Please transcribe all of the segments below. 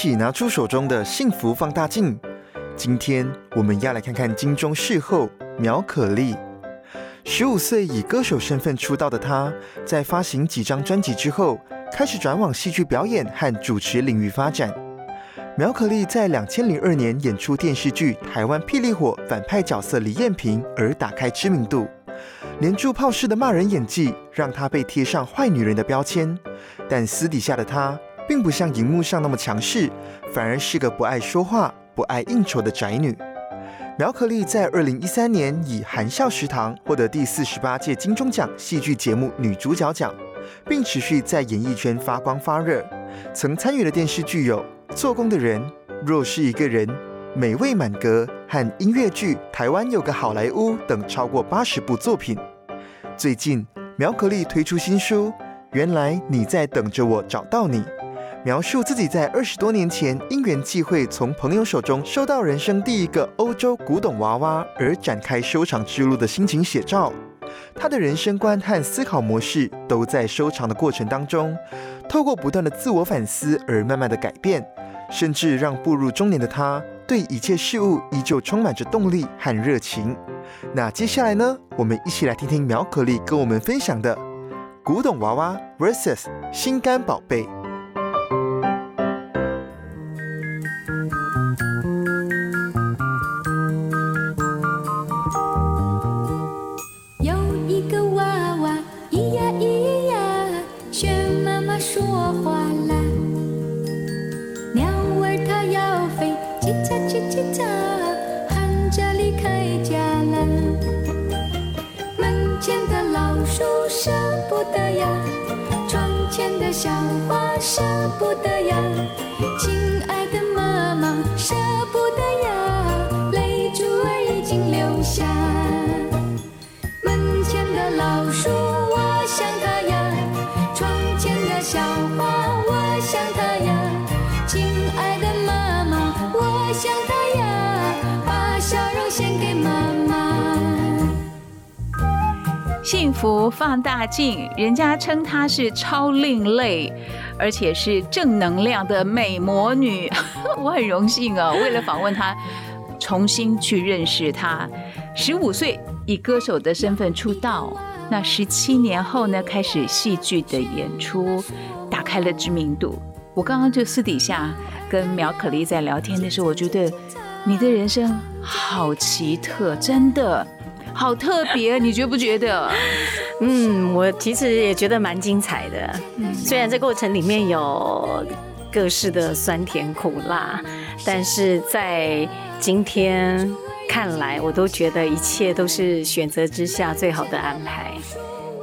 起拿出手中的幸福放大镜。今天我们要来看看金钟视后苗可丽。十五岁以歌手身份出道的她，在发行几张专辑之后，开始转往戏剧表演和主持领域发展。苗可丽在两千零二年演出电视剧《台湾霹雳火》反派角色李艳萍而打开知名度，连珠炮式的骂人演技让她被贴上坏女人的标签。但私底下的她，并不像荧幕上那么强势，反而是个不爱说话、不爱应酬的宅女。苗可丽在二零一三年以《含笑食堂》获得第四十八届金钟奖戏剧节目女主角奖，并持续在演艺圈发光发热。曾参与的电视剧有《做工的人》《若是一个人》《美味满格》和音乐剧《台湾有个好莱坞》等超过八十部作品。最近，苗可丽推出新书《原来你在等着我找到你》。描述自己在二十多年前因缘际会从朋友手中收到人生第一个欧洲古董娃娃而展开收藏之路的心情写照。他的人生观和思考模式都在收藏的过程当中，透过不断的自我反思而慢慢的改变，甚至让步入中年的他对一切事物依旧充满着动力和热情。那接下来呢，我们一起来听听苗可丽跟我们分享的古董娃娃 vs 心肝宝贝。舍不得呀，亲爱的妈妈，舍不得呀，泪珠儿已经流下。门前的老树，我想它呀，窗前的小花，我想它呀，亲爱的妈妈，我想它呀，把笑容献给妈妈。幸福放大镜，人家称它是超另类。而且是正能量的美魔女。我很荣幸啊，为了访问她，重新去认识她。十五岁以歌手的身份出道，那十七年后呢，开始戏剧的演出，打开了知名度。我刚刚就私底下跟苗可丽在聊天的时候，我觉得你的人生好奇特，真的。好特别，你觉不觉得？嗯，我其实也觉得蛮精彩的。虽然这过程里面有各式的酸甜苦辣，但是在今天看来，我都觉得一切都是选择之下最好的安排。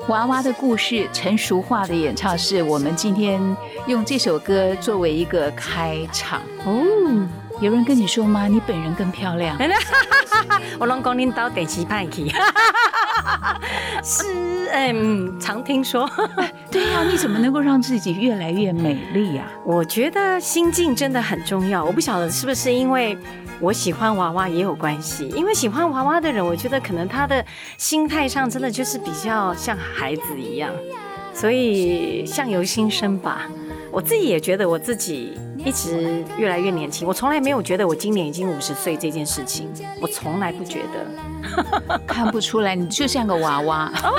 娃娃的故事成熟化的演唱，是我们今天用这首歌作为一个开场。哦，有人跟你说吗？你本人更漂亮。我拢讲恁到电视派去，是嗯，常听说。对呀，你怎么能够让自己越来越美丽呀？我觉得心境真的很重要。我不晓得是不是因为我喜欢娃娃也有关系。因为喜欢娃娃的人，我觉得可能他的心态上真的就是比较像孩子一样，所以相由心生吧。我自己也觉得我自己。一直越来越年轻，我从来没有觉得我今年已经五十岁这件事情，我从来不觉得，看不出来，你就像个娃娃。哦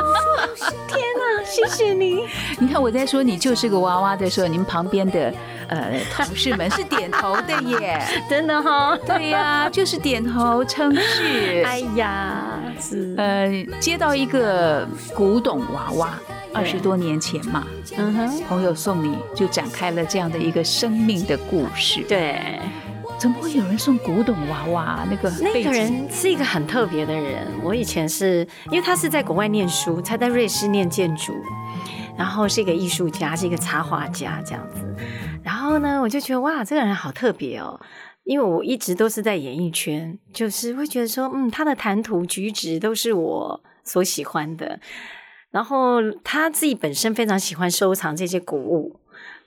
天哪，谢谢你！你看我在说你就是个娃娃的时候，你们旁边的呃同事们是点头的耶，真的哈？对呀，就是点头称是。哎呀，是呃，接到一个古董娃娃。二十多年前嘛，嗯哼，朋友送你就展开了这样的一个生命的故事。对，怎么会有人送古董娃娃？那个那个人是一个很特别的人。我以前是因为他是在国外念书，他在瑞士念建筑，然后是一个艺术家，是一个插画家这样子。然后呢，我就觉得哇，这个人好特别哦。因为我一直都是在演艺圈，就是会觉得说，嗯，他的谈吐举止都是我所喜欢的。然后他自己本身非常喜欢收藏这些古物。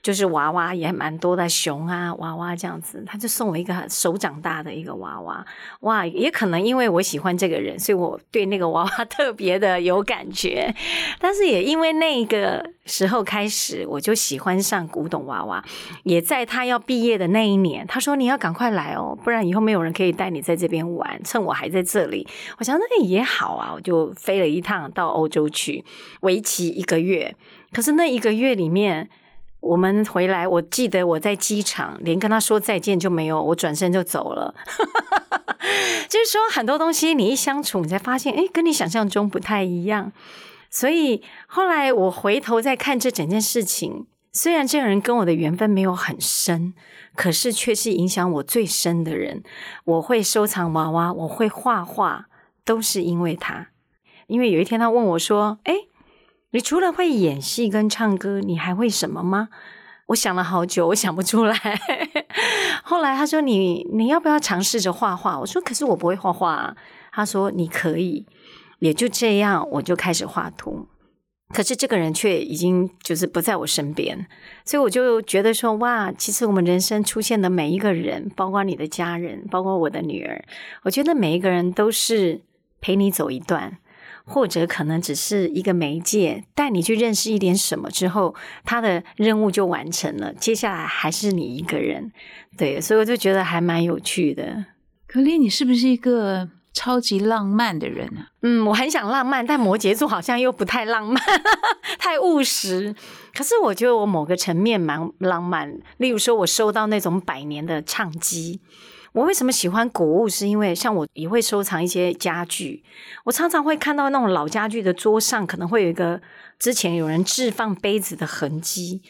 就是娃娃也蛮多的，熊啊娃娃这样子，他就送我一个手掌大的一个娃娃，哇，也可能因为我喜欢这个人，所以我对那个娃娃 特别的有感觉。但是也因为那个时候开始，我就喜欢上古董娃娃。也在他要毕业的那一年，他说你要赶快来哦，不然以后没有人可以带你在这边玩。趁我还在这里，我想那也好啊，我就飞了一趟到欧洲去，为期一个月。可是那一个月里面。我们回来，我记得我在机场连跟他说再见就没有，我转身就走了。就是说很多东西你一相处，你才发现，哎，跟你想象中不太一样。所以后来我回头再看这整件事情，虽然这个人跟我的缘分没有很深，可是却是影响我最深的人。我会收藏娃娃，我会画画，都是因为他。因为有一天他问我说：“哎。”你除了会演戏跟唱歌，你还会什么吗？我想了好久，我想不出来。后来他说：“你你要不要尝试着画画？”我说：“可是我不会画画。”他说：“你可以。”也就这样，我就开始画图。可是这个人却已经就是不在我身边，所以我就觉得说：“哇，其实我们人生出现的每一个人，包括你的家人，包括我的女儿，我觉得每一个人都是陪你走一段。”或者可能只是一个媒介，带你去认识一点什么之后，他的任务就完成了。接下来还是你一个人，对，所以我就觉得还蛮有趣的。可丽，你是不是一个超级浪漫的人呢？嗯，我很想浪漫，但摩羯座好像又不太浪漫，太务实。可是我觉得我某个层面蛮浪漫，例如说我收到那种百年的唱机。我为什么喜欢古物？是因为像我也会收藏一些家具，我常常会看到那种老家具的桌上可能会有一个之前有人置放杯子的痕迹，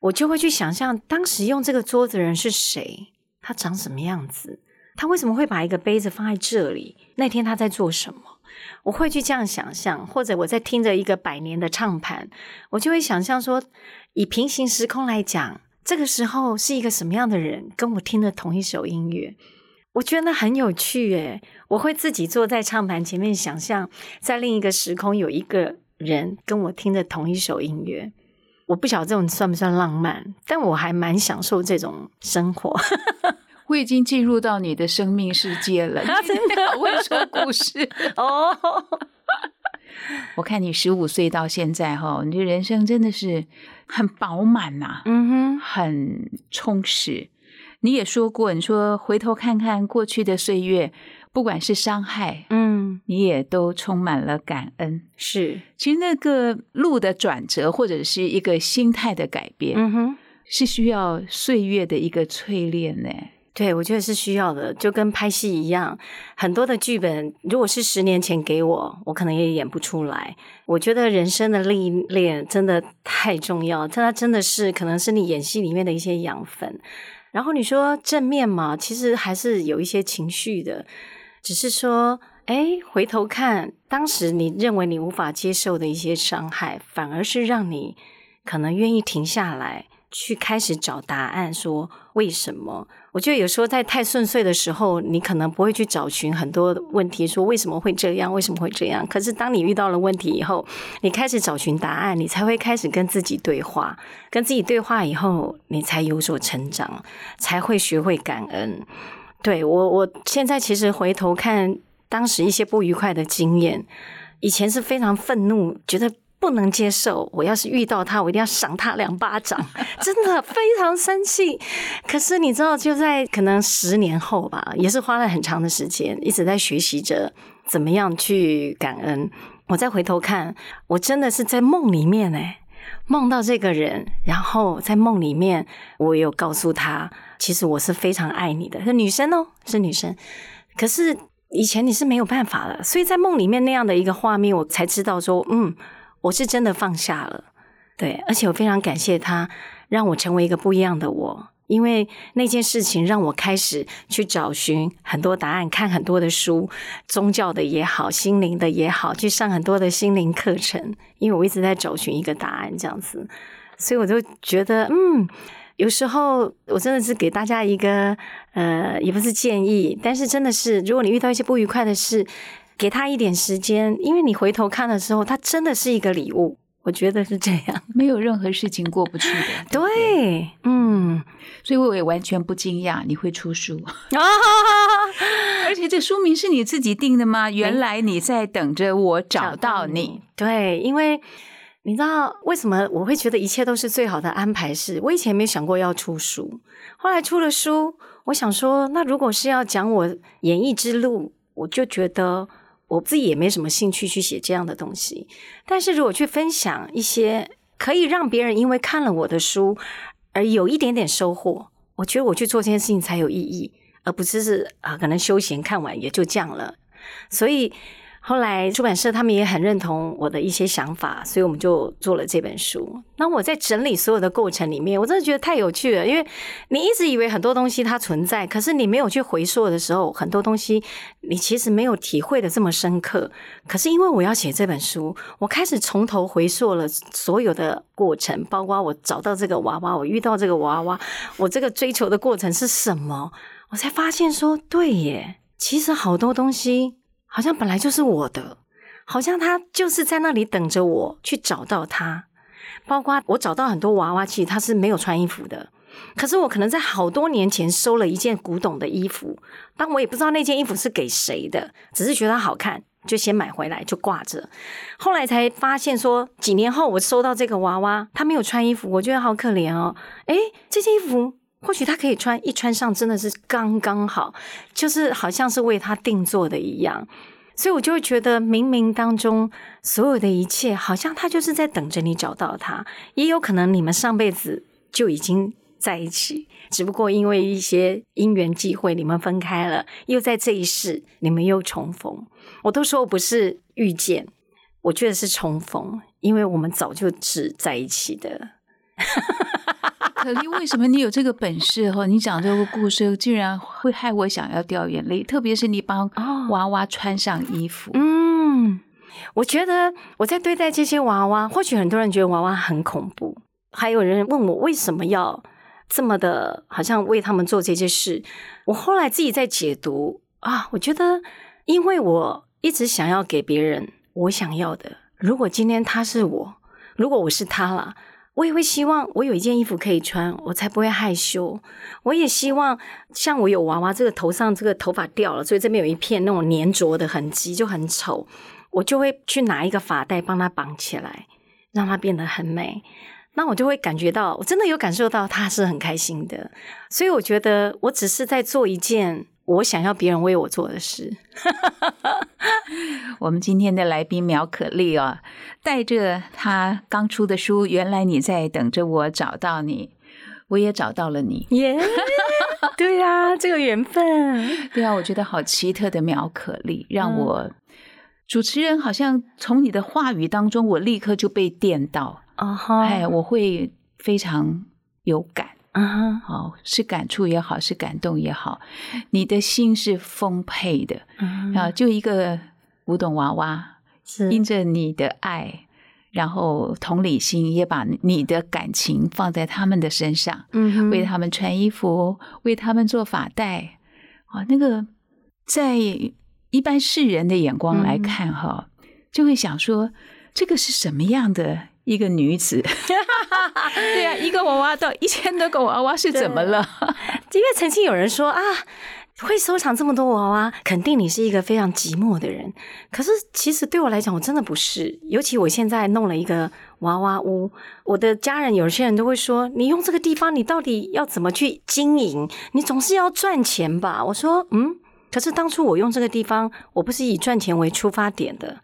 我就会去想象当时用这个桌子的人是谁，他长什么样子，他为什么会把一个杯子放在这里？那天他在做什么？我会去这样想象，或者我在听着一个百年的唱盘，我就会想象说，以平行时空来讲。这个时候是一个什么样的人跟我听的同一首音乐？我觉得很有趣诶，我会自己坐在唱盘前面，想象在另一个时空有一个人跟我听的同一首音乐。我不晓得这种算不算浪漫，但我还蛮享受这种生活。我已经进入到你的生命世界了，真的会说故事 哦。我看你十五岁到现在哈，你的人生真的是。很饱满呐，嗯哼，很充实。你也说过，你说回头看看过去的岁月，不管是伤害，嗯，你也都充满了感恩。是，其实那个路的转折，或者是一个心态的改变，嗯哼，是需要岁月的一个淬炼呢。对，我觉得是需要的，就跟拍戏一样，很多的剧本，如果是十年前给我，我可能也演不出来。我觉得人生的历练真的太重要，它真的是可能是你演戏里面的一些养分。然后你说正面嘛，其实还是有一些情绪的，只是说，哎，回头看当时你认为你无法接受的一些伤害，反而是让你可能愿意停下来。去开始找答案，说为什么？我觉得有时候在太顺遂的时候，你可能不会去找寻很多问题，说为什么会这样，为什么会这样？可是当你遇到了问题以后，你开始找寻答案，你才会开始跟自己对话。跟自己对话以后，你才有所成长，才会学会感恩。对我，我现在其实回头看当时一些不愉快的经验，以前是非常愤怒，觉得。不能接受！我要是遇到他，我一定要赏他两巴掌，真的非常生气。可是你知道，就在可能十年后吧，也是花了很长的时间，一直在学习着怎么样去感恩。我再回头看，我真的是在梦里面哎，梦到这个人，然后在梦里面，我有告诉他，其实我是非常爱你的，是女生哦，是女生。可是以前你是没有办法的，所以在梦里面那样的一个画面，我才知道说，嗯。我是真的放下了，对，而且我非常感谢他，让我成为一个不一样的我。因为那件事情让我开始去找寻很多答案，看很多的书，宗教的也好，心灵的也好，去上很多的心灵课程。因为我一直在找寻一个答案，这样子，所以我就觉得，嗯，有时候我真的是给大家一个呃，也不是建议，但是真的是，如果你遇到一些不愉快的事，给他一点时间，因为你回头看的时候，它真的是一个礼物。我觉得是这样，没有任何事情过不去的。对，嗯，所以我也完全不惊讶你会出书啊！而且这书名是你自己定的吗？原来你在等着我找到你。对，因为你知道为什么我会觉得一切都是最好的安排？是我以前没想过要出书，后来出了书，我想说，那如果是要讲我演艺之路，我就觉得。我自己也没什么兴趣去写这样的东西，但是如果去分享一些可以让别人因为看了我的书而有一点点收获，我觉得我去做这件事情才有意义，而不是是啊，可能休闲看完也就这样了，所以。后来出版社他们也很认同我的一些想法，所以我们就做了这本书。那我在整理所有的过程里面，我真的觉得太有趣了，因为你一直以为很多东西它存在，可是你没有去回溯的时候，很多东西你其实没有体会的这么深刻。可是因为我要写这本书，我开始从头回溯了所有的过程，包括我找到这个娃娃，我遇到这个娃娃，我这个追求的过程是什么，我才发现说，对耶，其实好多东西。好像本来就是我的，好像他就是在那里等着我去找到他。包括我找到很多娃娃，其实他是没有穿衣服的。可是我可能在好多年前收了一件古董的衣服，但我也不知道那件衣服是给谁的，只是觉得好看，就先买回来就挂着。后来才发现说，几年后我收到这个娃娃，他没有穿衣服，我觉得好可怜哦。诶，这件衣服。或许他可以穿，一穿上真的是刚刚好，就是好像是为他定做的一样，所以我就会觉得冥冥当中所有的一切，好像他就是在等着你找到他。也有可能你们上辈子就已经在一起，只不过因为一些因缘际会，你们分开了，又在这一世你们又重逢。我都说不是遇见，我觉得是重逢，因为我们早就是在一起的。可丽，为什么你有这个本事？哈，你讲这个故事，竟然会害我想要掉眼泪。特别是你帮娃娃穿上衣服。嗯，我觉得我在对待这些娃娃，或许很多人觉得娃娃很恐怖，还有人问我为什么要这么的，好像为他们做这些事。我后来自己在解读啊，我觉得，因为我一直想要给别人我想要的。如果今天他是我，如果我是他了。我也会希望我有一件衣服可以穿，我才不会害羞。我也希望像我有娃娃，这个头上这个头发掉了，所以这边有一片那种粘着的痕迹，就很丑。我就会去拿一个发带帮他绑起来，让它变得很美。那我就会感觉到，我真的有感受到他是很开心的。所以我觉得我只是在做一件。我想要别人为我做的事。我们今天的来宾苗可丽啊，带着他刚出的书，原来你在等着我找到你，我也找到了你。耶，对呀，这个缘分。对啊，我觉得好奇特的苗可丽，让我主持人好像从你的话语当中，我立刻就被电到。啊哈，哎，我会非常有感。啊，好，是感触也好，是感动也好，你的心是丰沛的啊！就一个古董娃娃，是因着你的爱，然后同理心，也把你的感情放在他们的身上，嗯，为他们穿衣服，为他们做发带啊，那个在一般世人的眼光来看，哈，就会想说，这个是什么样的？一个女子，对呀，一个娃娃到一千多个娃娃是怎么了？因为曾经有人说啊，会收藏这么多娃娃，肯定你是一个非常寂寞的人。可是其实对我来讲，我真的不是。尤其我现在弄了一个娃娃屋，我的家人有些人都会说，你用这个地方，你到底要怎么去经营？你总是要赚钱吧？我说，嗯。可是当初我用这个地方，我不是以赚钱为出发点的。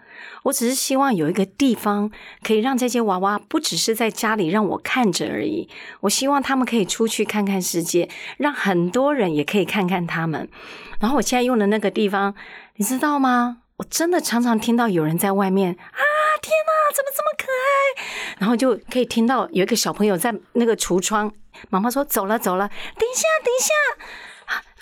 我只是希望有一个地方可以让这些娃娃不只是在家里让我看着而已。我希望他们可以出去看看世界，让很多人也可以看看他们。然后我现在用的那个地方，你知道吗？我真的常常听到有人在外面啊，天哪，怎么这么可爱？然后就可以听到有一个小朋友在那个橱窗，妈妈说走了走了，等一下等一下。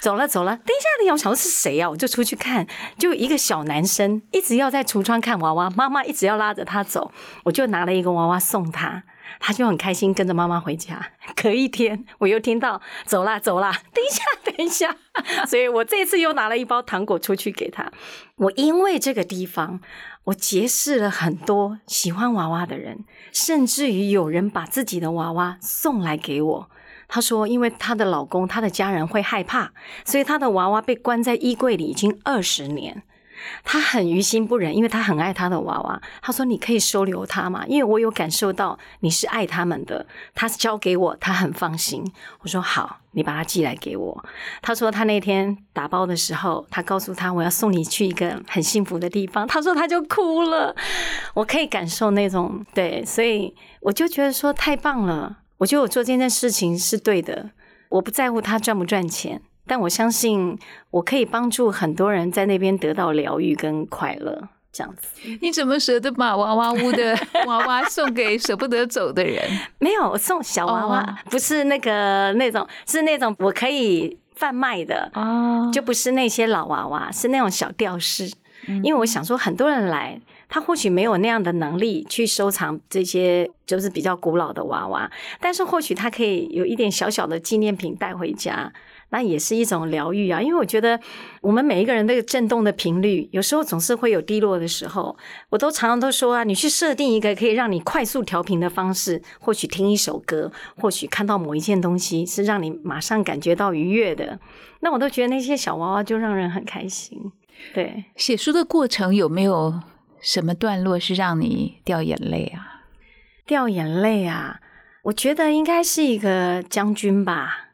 走了走了，等一下，你要想是谁呀？我就出去看，就一个小男生一直要在橱窗看娃娃，妈妈一直要拉着他走，我就拿了一个娃娃送他。他就很开心跟着妈妈回家。隔一天，我又听到走啦走啦，等一下等一下，所以我这次又拿了一包糖果出去给他。我因为这个地方，我结识了很多喜欢娃娃的人，甚至于有人把自己的娃娃送来给我。她说，因为她的老公、她的家人会害怕，所以她的娃娃被关在衣柜里已经二十年。她很于心不忍，因为她很爱她的娃娃。她说：“你可以收留她吗？因为我有感受到你是爱他们的。”她交给我，她很放心。我说：“好，你把它寄来给我。”她说：“她那天打包的时候，她告诉他我要送你去一个很幸福的地方。”她说她就哭了。我可以感受那种对，所以我就觉得说太棒了。我觉得我做这件事情是对的。我不在乎他赚不赚钱。但我相信，我可以帮助很多人在那边得到疗愈跟快乐，这样子。你怎么舍得把娃娃屋的 娃娃送给舍不得走的人？没有送小娃娃，不是那个那种，是那种我可以贩卖的哦，就不是那些老娃娃，是那种小吊饰。因为我想说，很多人来，他或许没有那样的能力去收藏这些就是比较古老的娃娃，但是或许他可以有一点小小的纪念品带回家。那也是一种疗愈啊，因为我觉得我们每一个人那个震动的频率，有时候总是会有低落的时候。我都常常都说啊，你去设定一个可以让你快速调频的方式，或许听一首歌，或许看到某一件东西，是让你马上感觉到愉悦的。那我都觉得那些小娃娃就让人很开心。对，写书的过程有没有什么段落是让你掉眼泪啊？掉眼泪啊？我觉得应该是一个将军吧。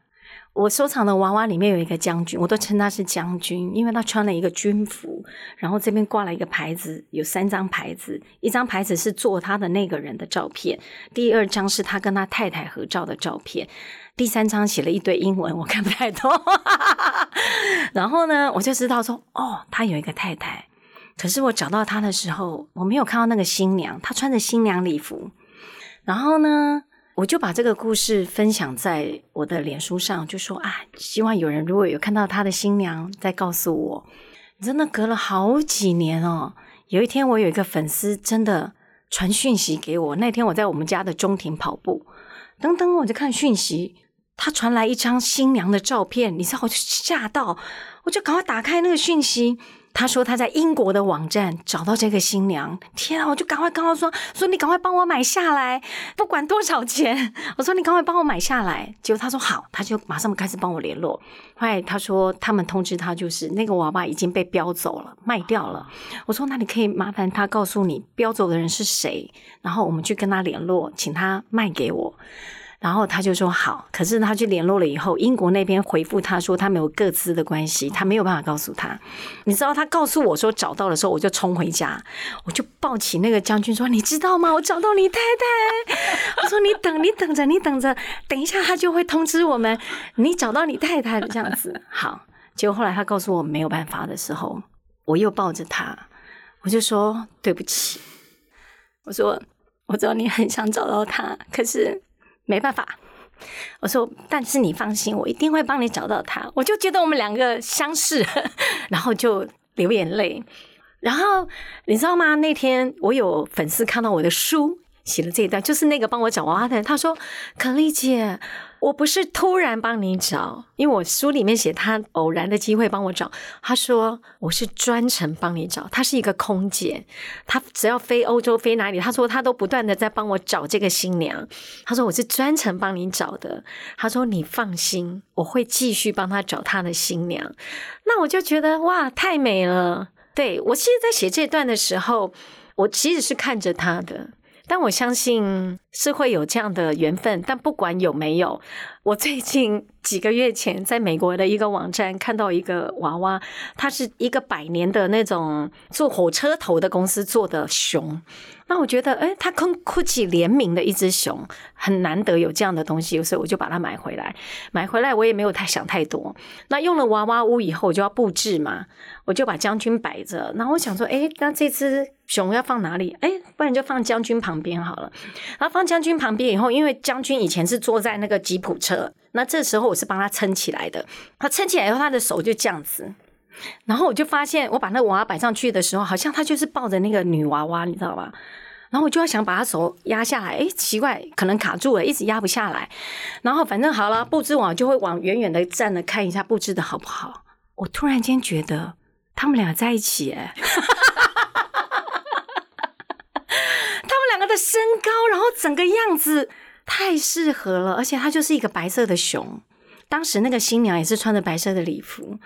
我收藏的娃娃里面有一个将军，我都称他是将军，因为他穿了一个军服，然后这边挂了一个牌子，有三张牌子，一张牌子是做他的那个人的照片，第二张是他跟他太太合照的照片，第三张写了一堆英文，我看不太懂。然后呢，我就知道说，哦，他有一个太太，可是我找到他的时候，我没有看到那个新娘，她穿着新娘礼服，然后呢？我就把这个故事分享在我的脸书上，就说啊，希望有人如果有看到他的新娘，再告诉我。真的隔了好几年哦，有一天我有一个粉丝真的传讯息给我，那天我在我们家的中庭跑步，等等我就看讯息，他传来一张新娘的照片，你知道我就吓到，我就赶快打开那个讯息。他说他在英国的网站找到这个新娘，天啊！我就赶快跟他说说你赶快帮我买下来，不管多少钱。我说你赶快帮我买下来。结果他说好，他就马上开始帮我联络。后来他说他们通知他，就是那个娃娃已经被标走了，卖掉了。我说那你可以麻烦他告诉你标走的人是谁，然后我们去跟他联络，请他卖给我。然后他就说好，可是他去联络了以后，英国那边回复他说他没有各自的关系，他没有办法告诉他。你知道他告诉我说找到的时候，我就冲回家，我就抱起那个将军说：“你知道吗？我找到你太太。”我说：“你等，你等着，你等着，等一下他就会通知我们，你找到你太太了这样子。”好，结果后来他告诉我没有办法的时候，我又抱着他，我就说：“对不起。”我说：“我知道你很想找到他，可是。”没办法，我说，但是你放心，我一定会帮你找到他。我就觉得我们两个相似，然后就流眼泪。然后你知道吗？那天我有粉丝看到我的书。写了这一段，就是那个帮我找娃娃的人。他说：“可丽姐，我不是突然帮你找，因为我书里面写他偶然的机会帮我找。他说我是专程帮你找。他是一个空姐，他只要飞欧洲飞哪里，他说他都不断的在帮我找这个新娘。他说我是专程帮你找的。他说你放心，我会继续帮他找他的新娘。那我就觉得哇，太美了。对我其实，在写这段的时候，我其实是看着他的。”但我相信是会有这样的缘分，但不管有没有，我最近几个月前在美国的一个网站看到一个娃娃，它是一个百年的那种做火车头的公司做的熊。那我觉得，哎，它跟 Gucci 联名的一只熊很难得有这样的东西，所以我就把它买回来。买回来我也没有太想太多。那用了娃娃屋以后，我就要布置嘛，我就把将军摆着。然后我想说，哎，那这只熊要放哪里？哎，不然就放将军旁边好了。然后放将军旁边以后，因为将军以前是坐在那个吉普车，那这时候我是帮他撑起来的。他撑起来以后，他的手就这样子。然后我就发现，我把那娃娃摆上去的时候，好像他就是抱着那个女娃娃，你知道吗？然后我就要想把他手压下来，哎，奇怪，可能卡住了，一直压不下来。然后反正好了，布置网就会往远远的站着看一下布置的好不好。我突然间觉得他们俩在一起，哎，他们两个的身高，然后整个样子太适合了，而且它就是一个白色的熊。当时那个新娘也是穿着白色的礼服。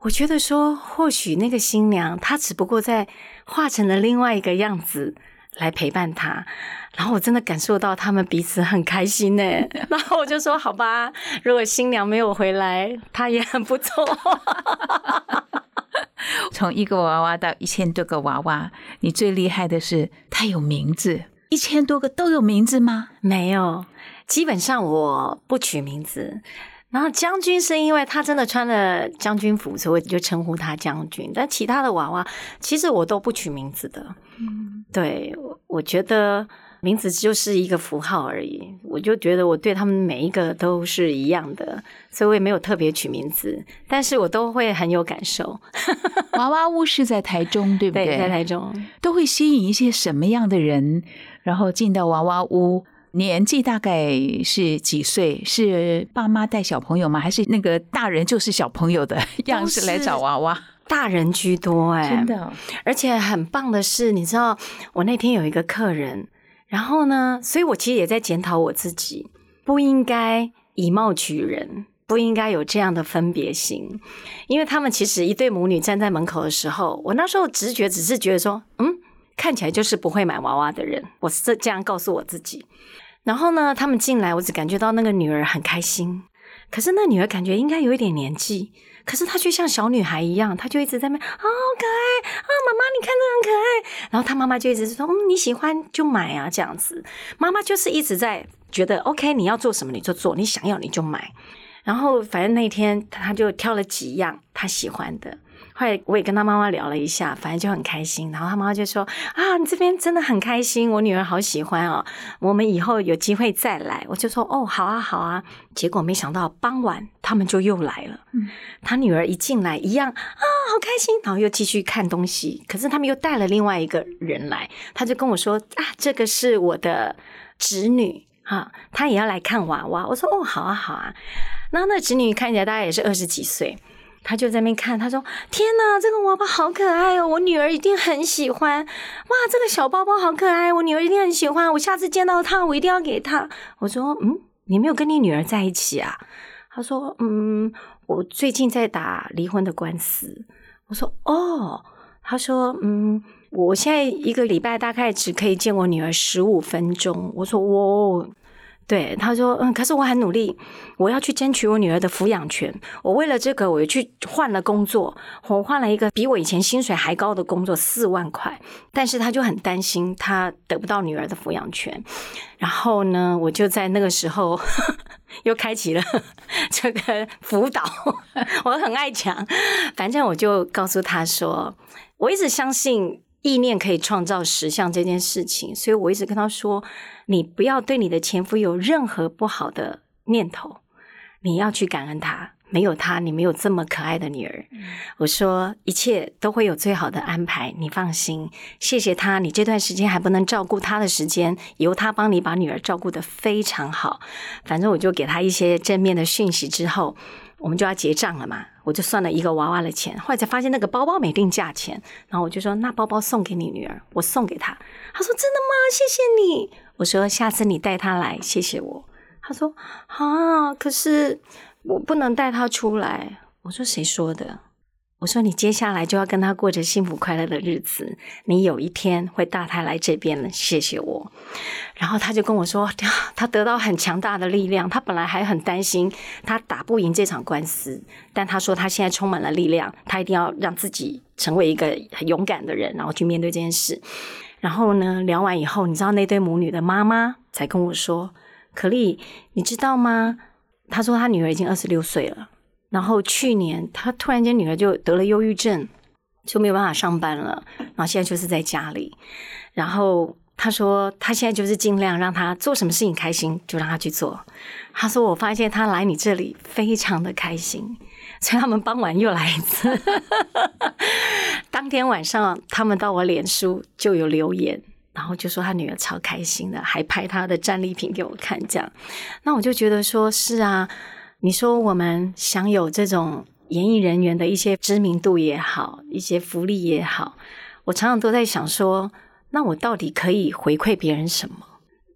我觉得说，或许那个新娘她只不过在化成了另外一个样子。来陪伴他，然后我真的感受到他们彼此很开心呢。然后我就说：“好吧，如果新娘没有回来，他也很不错。”从一个娃娃到一千多个娃娃，你最厉害的是他有名字。一千多个都有名字吗？没有，基本上我不取名字。然后将军是因为他真的穿了将军服，所以我就称呼他将军。但其他的娃娃，其实我都不取名字的。嗯，对，我觉得名字就是一个符号而已。我就觉得我对他们每一个都是一样的，所以我也没有特别取名字。但是我都会很有感受。娃娃屋是在台中，对不对？在台中，都会吸引一些什么样的人，然后进到娃娃屋？年纪大概是几岁？是爸妈带小朋友吗？还是那个大人就是小朋友的样式来找娃娃？大人居多哎，真的。而且很棒的是，你知道，我那天有一个客人，然后呢，所以我其实也在检讨我自己，不应该以貌取人，不应该有这样的分别心。因为他们其实一对母女站在门口的时候，我那时候直觉只是觉得说，嗯，看起来就是不会买娃娃的人，我是这样告诉我自己。然后呢，他们进来，我只感觉到那个女儿很开心。可是那女儿感觉应该有一点年纪，可是她却像小女孩一样，她就一直在那啊，好可爱啊，妈妈你看着很可爱。然后她妈妈就一直说，嗯，你喜欢就买啊，这样子。妈妈就是一直在觉得，OK，你要做什么你就做，你想要你就买。然后反正那天她就挑了几样她喜欢的。后来我也跟他妈妈聊了一下，反正就很开心。然后他妈妈就说：“啊，你这边真的很开心，我女儿好喜欢哦，我们以后有机会再来。”我就说：“哦，好啊，好啊。”结果没想到傍晚他们就又来了。嗯，他女儿一进来一样啊，好开心，然后又继续看东西。可是他们又带了另外一个人来，他就跟我说：“啊，这个是我的侄女啊，她也要来看娃娃。”我说：“哦，好啊，好啊。”然后那侄女看起来大概也是二十几岁。他就在那边看，他说：“天哪，这个娃娃好可爱哦，我女儿一定很喜欢。哇，这个小包包好可爱，我女儿一定很喜欢。我下次见到她，我一定要给她。”我说：“嗯，你没有跟你女儿在一起啊？”他说：“嗯，我最近在打离婚的官司。”我说：“哦。”他说：“嗯，我现在一个礼拜大概只可以见我女儿十五分钟。”我说：“哦。”对，他说，嗯，可是我很努力，我要去争取我女儿的抚养权。我为了这个，我去换了工作，我换了一个比我以前薪水还高的工作，四万块。但是他就很担心，他得不到女儿的抚养权。然后呢，我就在那个时候 又开启了 这个辅导。我很爱讲，反正我就告诉他说，我一直相信意念可以创造实相这件事情，所以我一直跟他说。你不要对你的前夫有任何不好的念头，你要去感恩他，没有他，你没有这么可爱的女儿。我说一切都会有最好的安排，你放心，谢谢他。你这段时间还不能照顾他的时间，由他帮你把女儿照顾的非常好。反正我就给他一些正面的讯息之后，我们就要结账了嘛。我就算了一个娃娃的钱，后来才发现那个包包没定价钱，然后我就说那包包送给你女儿，我送给她。她说真的吗？谢谢你。我说下次你带她来，谢谢我。她说啊，可是我不能带她出来。我说谁说的？我说你接下来就要跟他过着幸福快乐的日子，你有一天会带他来这边了，谢谢我。然后他就跟我说，他得到很强大的力量。他本来还很担心他打不赢这场官司，但他说他现在充满了力量，他一定要让自己成为一个很勇敢的人，然后去面对这件事。然后呢，聊完以后，你知道那对母女的妈妈才跟我说：“可丽，你知道吗？”他说他女儿已经二十六岁了。然后去年他突然间女儿就得了忧郁症，就没有办法上班了。然后现在就是在家里。然后他说他现在就是尽量让他做什么事情开心就让他去做。他说我发现他来你这里非常的开心，所以他们傍晚又来一次。当天晚上他们到我脸书就有留言。然后就说他女儿超开心的，还拍他的战利品给我看，这样，那我就觉得说是啊，你说我们享有这种演艺人员的一些知名度也好，一些福利也好，我常常都在想说，那我到底可以回馈别人什么？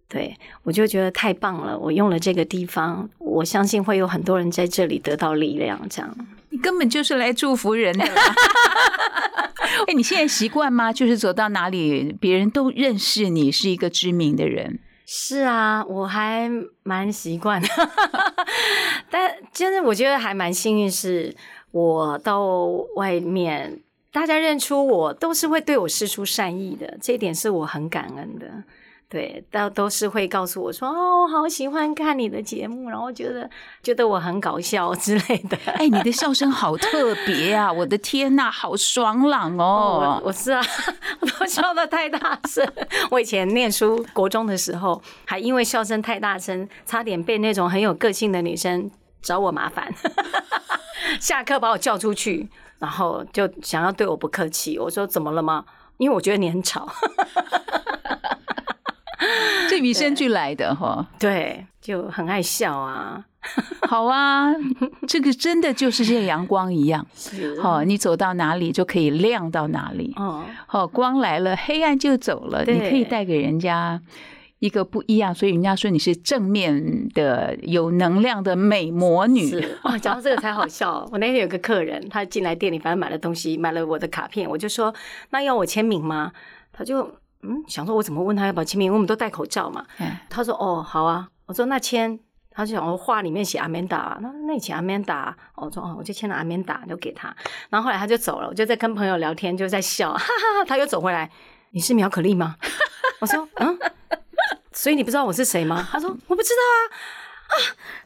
对我就觉得太棒了，我用了这个地方，我相信会有很多人在这里得到力量，这样。你根本就是来祝福人的啦。哎，你现在习惯吗？就是走到哪里，别人都认识你是一个知名的人。是啊，我还蛮习惯的。但真的，我觉得还蛮幸运，是我到外面，大家认出我，都是会对我施出善意的，这一点是我很感恩的。对，都都是会告诉我说：“哦，我好喜欢看你的节目，然后觉得觉得我很搞笑之类的。”哎，你的笑声好特别啊！我的天呐，好爽朗哦！我是啊，我都笑得太大声。我以前念书国中的时候，还因为笑声太大声，差点被那种很有个性的女生找我麻烦，下课把我叫出去，然后就想要对我不客气。我说：“怎么了吗？”因为我觉得你很吵。这与生俱来的哈，对，就很爱笑啊。好啊，这个真的就是像阳光一样，好，你走到哪里就可以亮到哪里。哦，好，光来了，黑暗就走了。你可以带给人家一个不一样，所以人家说你是正面的、有能量的美魔女。哦，讲到这个才好笑。我那天有个客人，他进来店里，反正买了东西，买了我的卡片，我就说：“那要我签名吗？”他就。嗯，想说我怎么问他要不要签名？因为我们都戴口罩嘛。他说：“哦，好啊。”我说：“那签。”他就想我画里面写阿曼达，那那写阿曼达。我说：“哦，我就签了阿曼达，就给他。”然后后来他就走了，我就在跟朋友聊天，就在笑，哈哈哈。他又走回来：“你是苗可丽吗？”我说：“嗯。”所以你不知道我是谁吗？他说：“我不知道啊。”啊，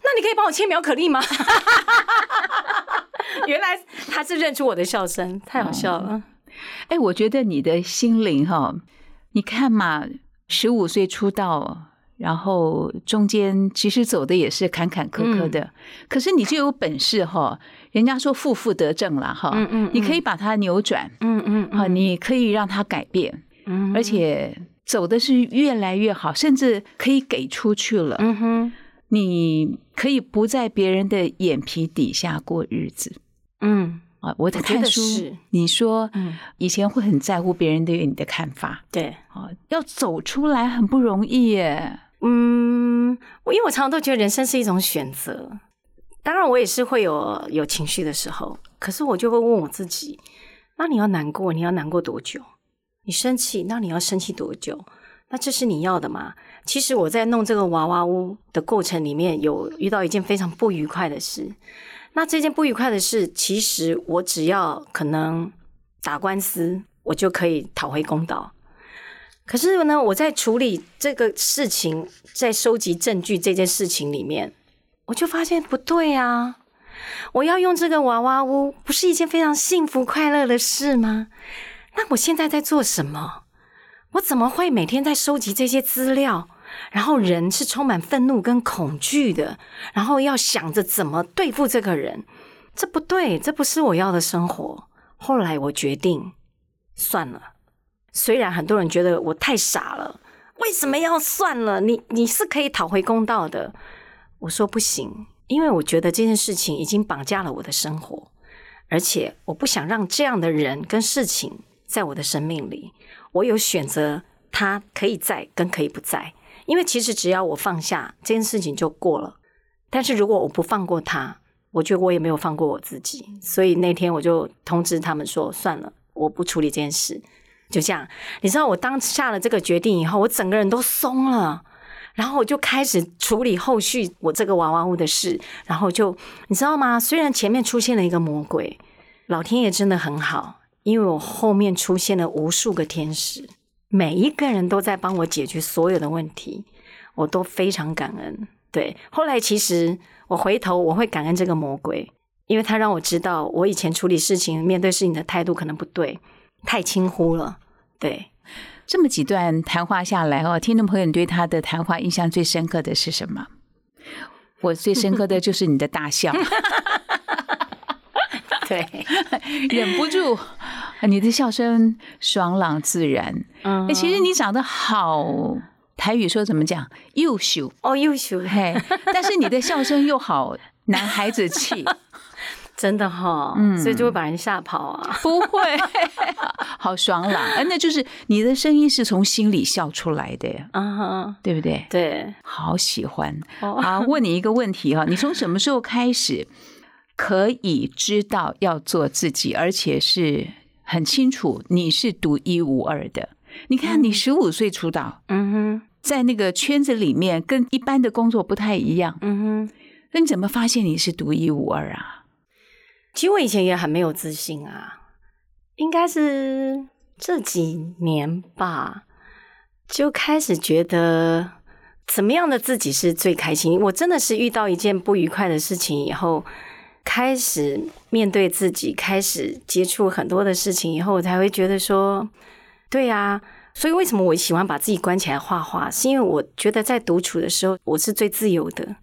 那你可以帮我签苗可丽吗？原来他是认出我的笑声，太好笑了。哎，我觉得你的心灵哈。你看嘛，十五岁出道，然后中间其实走的也是坎坎坷坷的，可是你就有本事哈。人家说负负得正了哈，嗯嗯，你可以把它扭转，嗯嗯，啊，你可以让它改变，嗯，而且走的是越来越好，甚至可以给出去了，嗯哼，你可以不在别人的眼皮底下过日子，嗯。啊，我在看书。你说，以前会很在乎别人对你的看法。对，啊，要走出来很不容易耶。嗯，我因为我常常都觉得人生是一种选择。当然，我也是会有有情绪的时候，可是我就会问我自己：那你要难过，你要难过多久？你生气，那你要生气多久？那这是你要的吗？其实我在弄这个娃娃屋的过程里面，有遇到一件非常不愉快的事。那这件不愉快的事，其实我只要可能打官司，我就可以讨回公道。可是呢，我在处理这个事情，在收集证据这件事情里面，我就发现不对啊！我要用这个娃娃屋，不是一件非常幸福快乐的事吗？那我现在在做什么？我怎么会每天在收集这些资料？然后人是充满愤怒跟恐惧的，然后要想着怎么对付这个人，这不对，这不是我要的生活。后来我决定算了，虽然很多人觉得我太傻了，为什么要算了？你你是可以讨回公道的。我说不行，因为我觉得这件事情已经绑架了我的生活，而且我不想让这样的人跟事情在我的生命里。我有选择，他可以在，跟可以不在。因为其实只要我放下这件事情就过了，但是如果我不放过他，我觉得我也没有放过我自己。所以那天我就通知他们说，算了，我不处理这件事，就这样。你知道，我当下了这个决定以后，我整个人都松了，然后我就开始处理后续我这个娃娃屋的事。然后就你知道吗？虽然前面出现了一个魔鬼，老天爷真的很好，因为我后面出现了无数个天使。每一个人都在帮我解决所有的问题，我都非常感恩。对，后来其实我回头我会感恩这个魔鬼，因为他让我知道我以前处理事情、面对事情的态度可能不对，太轻忽了。对，这么几段谈话下来哦，听众朋友，你对他的谈话印象最深刻的是什么？我最深刻的就是你的大笑 对，忍不住。啊你的笑声爽朗自然。嗯哎，其实你长得好，台语说怎么讲？优秀，哦优秀，嘿，但是你的笑声又好男孩子气，真的哈，嗯所以就会把人吓跑啊。不会，好爽朗。哎，那就是你的声音是从心里笑出来的呀，啊哈，对不对？对，好喜欢。哦好，问你一个问题哈，你从什么时候开始可以知道要做自己，而且是很清楚你是独一无二的？你看，你十五岁出道，嗯哼，在那个圈子里面跟一般的工作不太一样，嗯哼。那你怎么发现你是独一无二啊？其实我以前也很没有自信啊，应该是这几年吧，就开始觉得怎么样的自己是最开心。我真的是遇到一件不愉快的事情以后，开始面对自己，开始接触很多的事情以后，我才会觉得说，对呀、所以为什么我喜欢把自己关起来画画，是因为我觉得在独处的时候，我是最自由的。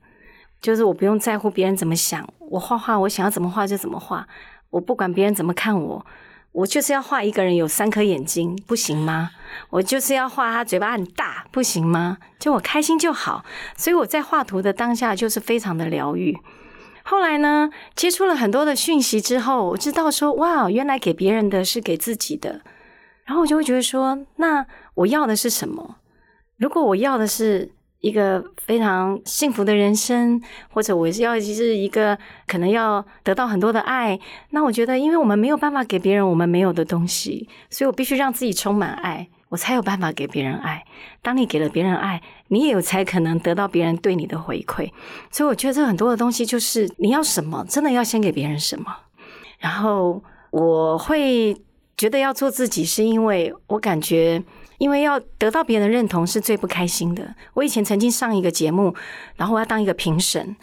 就是我不用在乎别人怎么想，我画画我想要怎么画就怎么画，我不管别人怎么看我，我就是要画一个人有三颗眼睛，不行吗？我就是要画他嘴巴很大，不行吗？就我开心就好，所以我在画图的当下就是非常的疗愈。后来呢，接触了很多的讯息之后，我知道说，哇，原来给别人的是给自己的，然后我就会觉得说，那我要的是什么？如果我要的是一个非常幸福的人生，或者我要是一个可能要得到很多的爱，那我觉得，因为我们没有办法给别人我们没有的东西，所以我必须让自己充满爱，我才有办法给别人爱。当你给了别人爱，你也有才可能得到别人对你的回馈。所以我觉得这很多的东西就是你要什么，真的要先给别人什么。然后我会觉得要做自己，是因为我感觉。因为要得到别人的认同是最不开心的。我以前曾经上一个节目，然后我要当一个评审，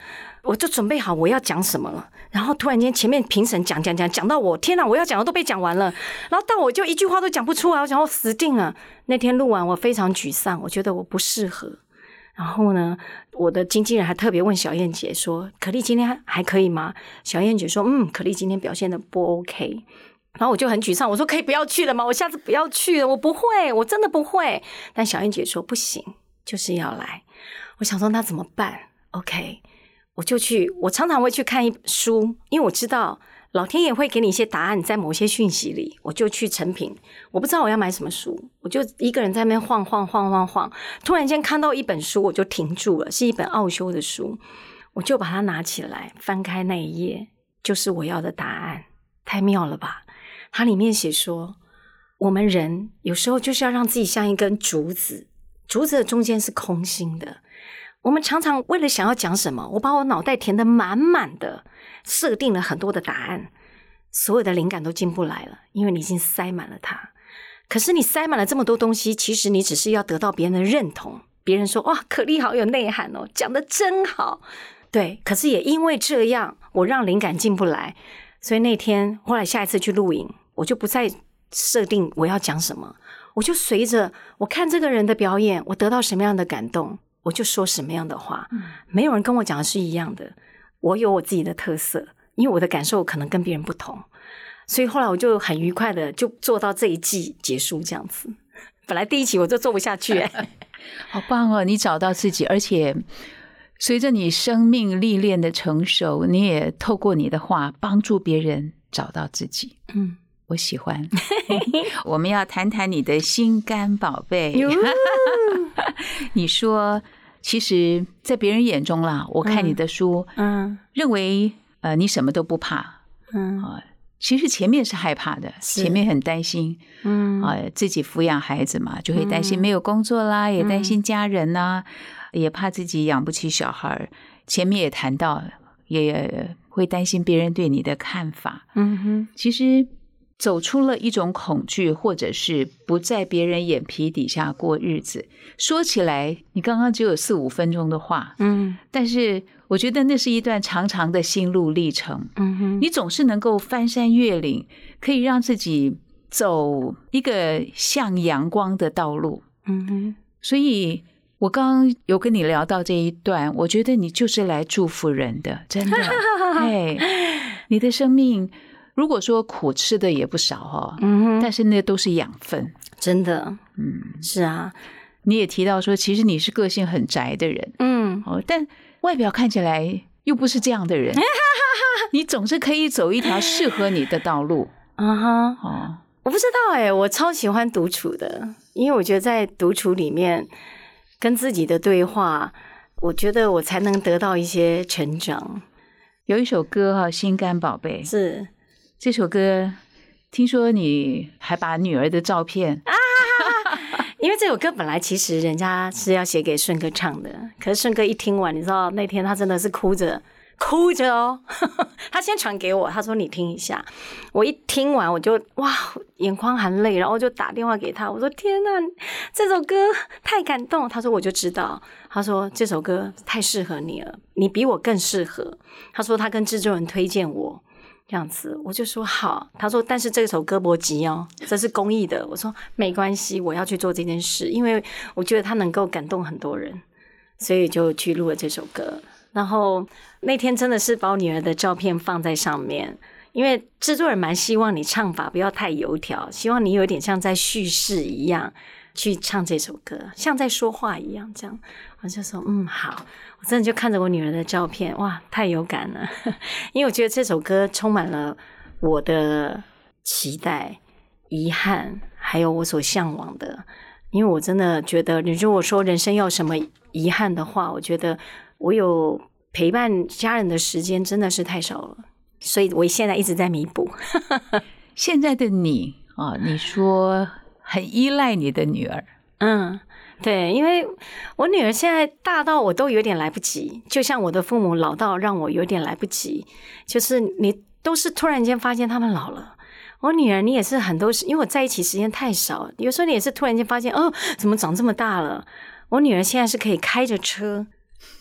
我就准备好我要讲什么了，然后突然间前面评审讲讲讲讲到我，天哪，我要讲的都被讲完了，然后到我就一句话都讲不出来，我想我死定了。那天录完我非常沮丧，我觉得我不适合。然后呢，我的经纪人还特别问小燕姐说：“可丽今天还可以吗？”小燕姐说：“嗯，可丽今天表现的不 OK。”然后我就很沮丧，我说可以不要去了吗？我下次不要去了，我不会，我真的不会。但小燕姐说不行，就是要来。我想说那怎么办？OK，我就去。我常常会去看一本书，因为我知道老天爷会给你一些答案在某些讯息里。我就去成品，我不知道我要买什么书，我就一个人在那边晃晃晃晃晃。突然间看到一本书，我就停住了，是一本奥修的书，我就把它拿起来，翻开那一页，就是我要的答案。太妙了吧！它里面写说，我们人有时候就是要让自己像一根竹子，竹子的中间是空心的。我们常常为了想要讲什么，我把我脑袋填得满满的，设定了很多的答案，所有的灵感都进不来了，因为你已经塞满了它。可是你塞满了这么多东西，其实你只是要得到别人的认同。别人说：“哇，可丽好有内涵哦，讲得真好。”对，可是也因为这样，我让灵感进不来。所以那天后来下一次去录影，我就不再设定我要讲什么，我就随着我看这个人的表演，我得到什么样的感动，我就说什么样的话。没有人跟我讲的是一样的，我有我自己的特色，因为我的感受可能跟别人不同，所以后来我就很愉快的就做到这一季结束这样子。本来第一期我就做不下去、欸，好棒哦！你找到自己，而且随着你生命历练的成熟，你也透过你的话帮助别人找到自己。嗯，我喜欢。我们要谈谈你的心肝宝贝。你说，其实，在别人眼中啦，我看你的书，嗯。认为呃你什么都不怕。嗯。啊、其实前面是害怕的，是。前面很担心嗯。啊、自己抚养孩子嘛，就会担心没有工作啦，也担心家人呐、也怕自己养不起小孩儿。前面也谈到，也会担心别人对你的看法。嗯哼。其实走出了一种恐惧，或者是不在别人眼皮底下过日子。说起来，你刚刚只有四五分钟的话，嗯但是我觉得那是一段长长的心路历程。嗯哼你总是能够翻山越岭，可以让自己走一个向阳光的道路。嗯哼所以，我刚刚有跟你聊到这一段，我觉得你就是来祝福人的，真的。哎，你的生命如果说苦吃的也不少哈、嗯哼，但是那都是养分。真的嗯，是啊，你也提到说，其实你是个性很宅的人嗯，哦，但外表看起来又不是这样的人。你总是可以走一条适合你的道路啊哈。哦。我不知道哎、我超喜欢独处的，因为我觉得在独处里面跟自己的对话，我觉得我才能得到一些成长。有一首歌哈、心肝宝贝》是这首歌，听说你还把女儿的照片啊 因为这首歌本来其实人家是要写给顺哥唱的，可是顺哥一听完，你知道那天他真的是哭着。哭着哦，他先传给我，他说你听一下。我一听完我就哇，眼眶含泪，然后就打电话给他，我说天呐，这首歌太感动。他说我就知道，他说这首歌太适合你了，你比我更适合。他说他跟制作人推荐我这样子，我就说好。他说但是这首歌不急哦，这是公益的。我说没关系，我要去做这件事，因为我觉得它能够感动很多人，所以就去录了这首歌。然后那天真的是把我女儿的照片放在上面，因为制作人蛮希望你唱法不要太油条，希望你有点像在叙事一样去唱这首歌，像在说话一样。这样，我就说嗯好，我真的就看着我女儿的照片，哇，太有感了，因为我觉得这首歌充满了我的期待、遗憾，还有我所向往的。因为我真的觉得，你如果说人生要什么遗憾的话，我觉得我有陪伴家人的时间真的是太少了，所以我现在一直在弥补。现在的你啊，你说很依赖你的女儿，嗯，对，因为我女儿现在大到我都有点来不及，就像我的父母老到让我有点来不及，就是你都是突然间发现他们老了。我女儿，你也是很多时，因为我在一起时间太少，有时候你也是突然间发现，哦，怎么长这么大了？我女儿现在是可以开着车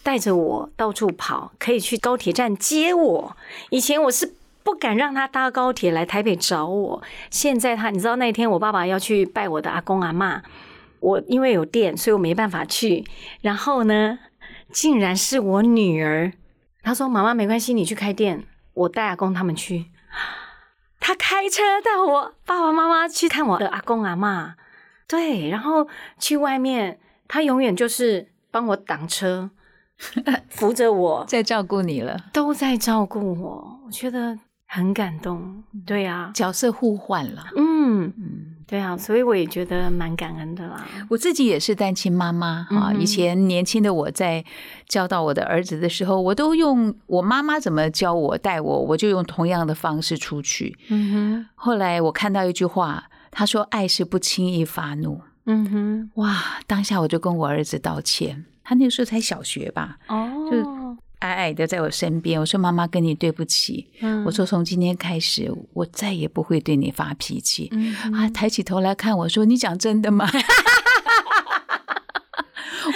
带着我到处跑，可以去高铁站接我。以前我是不敢让他搭高铁来台北找我，现在他，你知道那天我爸爸要去拜我的阿公阿妈，我因为有店，所以我没办法去。然后呢，竟然是我女儿，她说：“妈妈没关系，你去开店，我带阿公他们去。”她开车带我爸爸妈妈去看我的阿公阿妈，对，然后去外面，她永远就是帮我挡车，扶着我，在照顾你了，都在照顾我，我觉得很感动。对啊，角色互换了。嗯，嗯，对啊，所以我也觉得蛮感恩的啦。我自己也是单亲妈妈啊。嗯以前年轻的我在教导我的儿子的时候，我都用我妈妈怎么教我带我，我就用同样的方式出去。嗯哼后来我看到一句话，他说：“爱是不轻易发怒。嗯哼，”哇！当下我就跟我儿子道歉。他那个时候才小学吧，哦，矮矮的在我身边。我说：“妈妈跟你对不起。嗯我说：“从今天开始，我再也不会对你发脾气。啊，抬起头来看我说：“你讲真的吗？”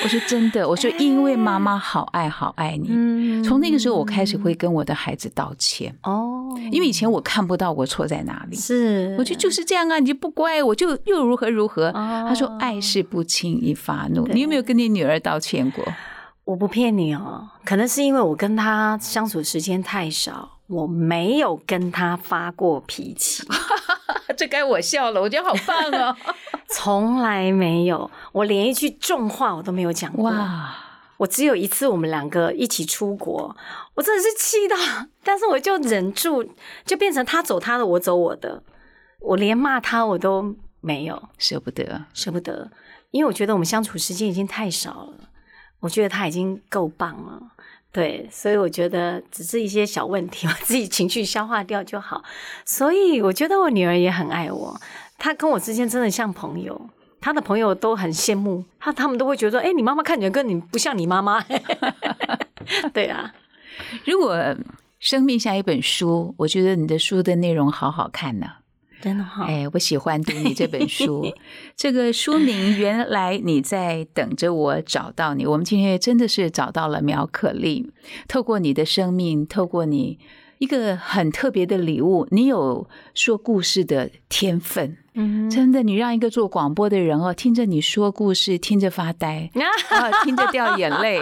我说：“真的。”我说：“因为妈妈好爱好爱你。嗯从那个时候，我开始会跟我的孩子道歉，哦，因为以前我看不到我错在哪里。是，我就就是这样啊，你就不乖，我就又如何如何。哦他说：“爱是不轻易发怒。”你有没有跟你女儿道歉过？我不骗你哦，可能是因为我跟他相处时间太少，我没有跟他发过脾气，这该我笑了，我觉得好棒哦！从来没有，我连一句重话我都没有讲过。哇，我只有一次，我们两个一起出国，我真的是气到，但是我就忍住，就变成他走他的，我走我的，我连骂他我都没有，舍不得。舍不得，因为我觉得我们相处时间已经太少了，我觉得他已经够棒了。对，所以我觉得只是一些小问题，我自己情绪消化掉就好。所以我觉得我女儿也很爱我，她跟我之间真的像朋友，她的朋友都很羡慕，她他们都会觉得说：“哎、你妈妈看起来跟你不像你妈妈。”对啊，如果生命像一本书，我觉得你的书的内容好好看呢。真的哈，哎，我喜欢读你这本 书，这个书名原来你在等着我找到你，我们今天真的是找到了苗可丽，透过你的生命，透过你一个很特别的礼物，你有说故事的天分。真的你让一个做广播的人哦听着你说故事听着发呆 啊听着掉眼泪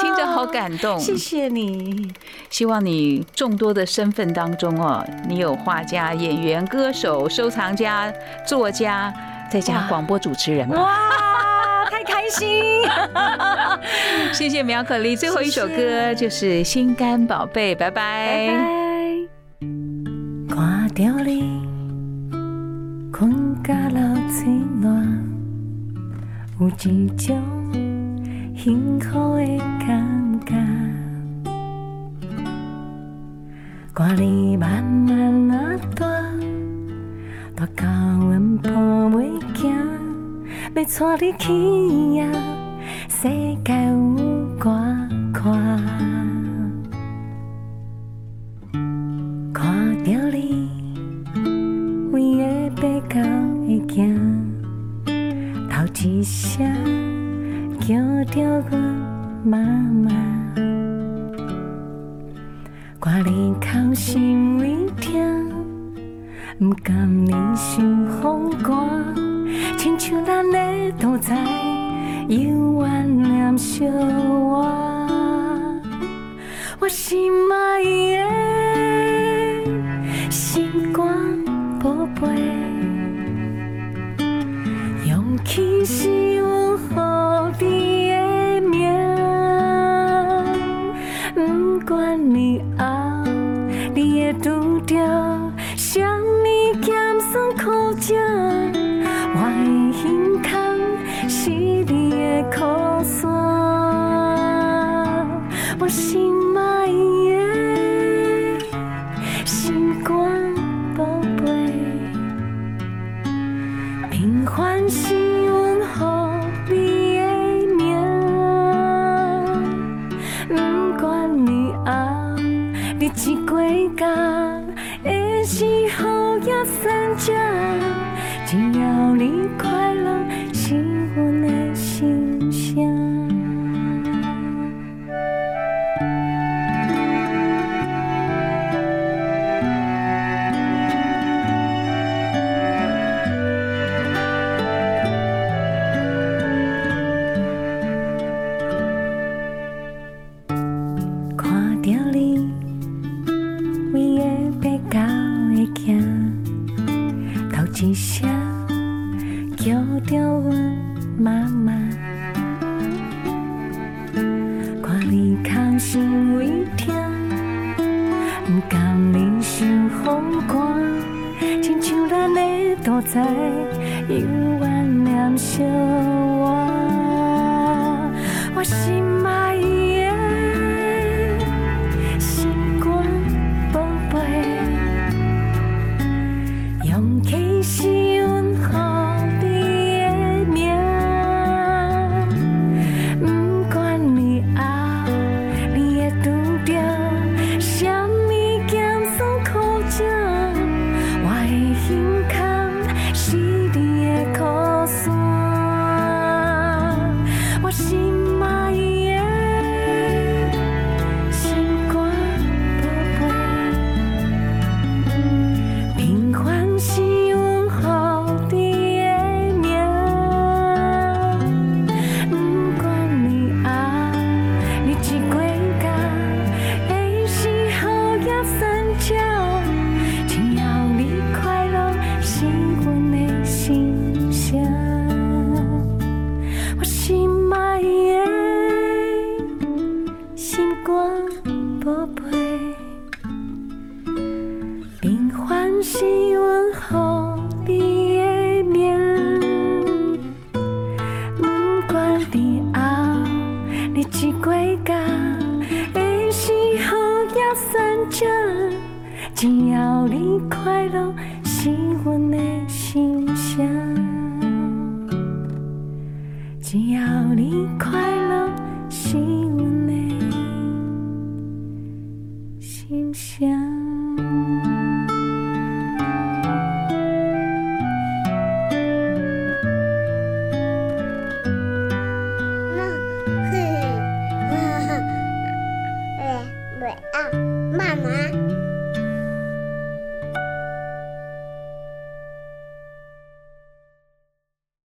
听着好感动。谢谢你。希望你众多的身份当中哦你有画家演员歌手收藏家作家再加广播主持人哇太开心。谢谢苗可丽最后一首歌就是心肝宝贝拜拜。挂掉你困到流嘴暖，有一种幸福的感觉。看你慢慢啊大，大到阮抱袂行，要带你去呀，世界有我。只要离开。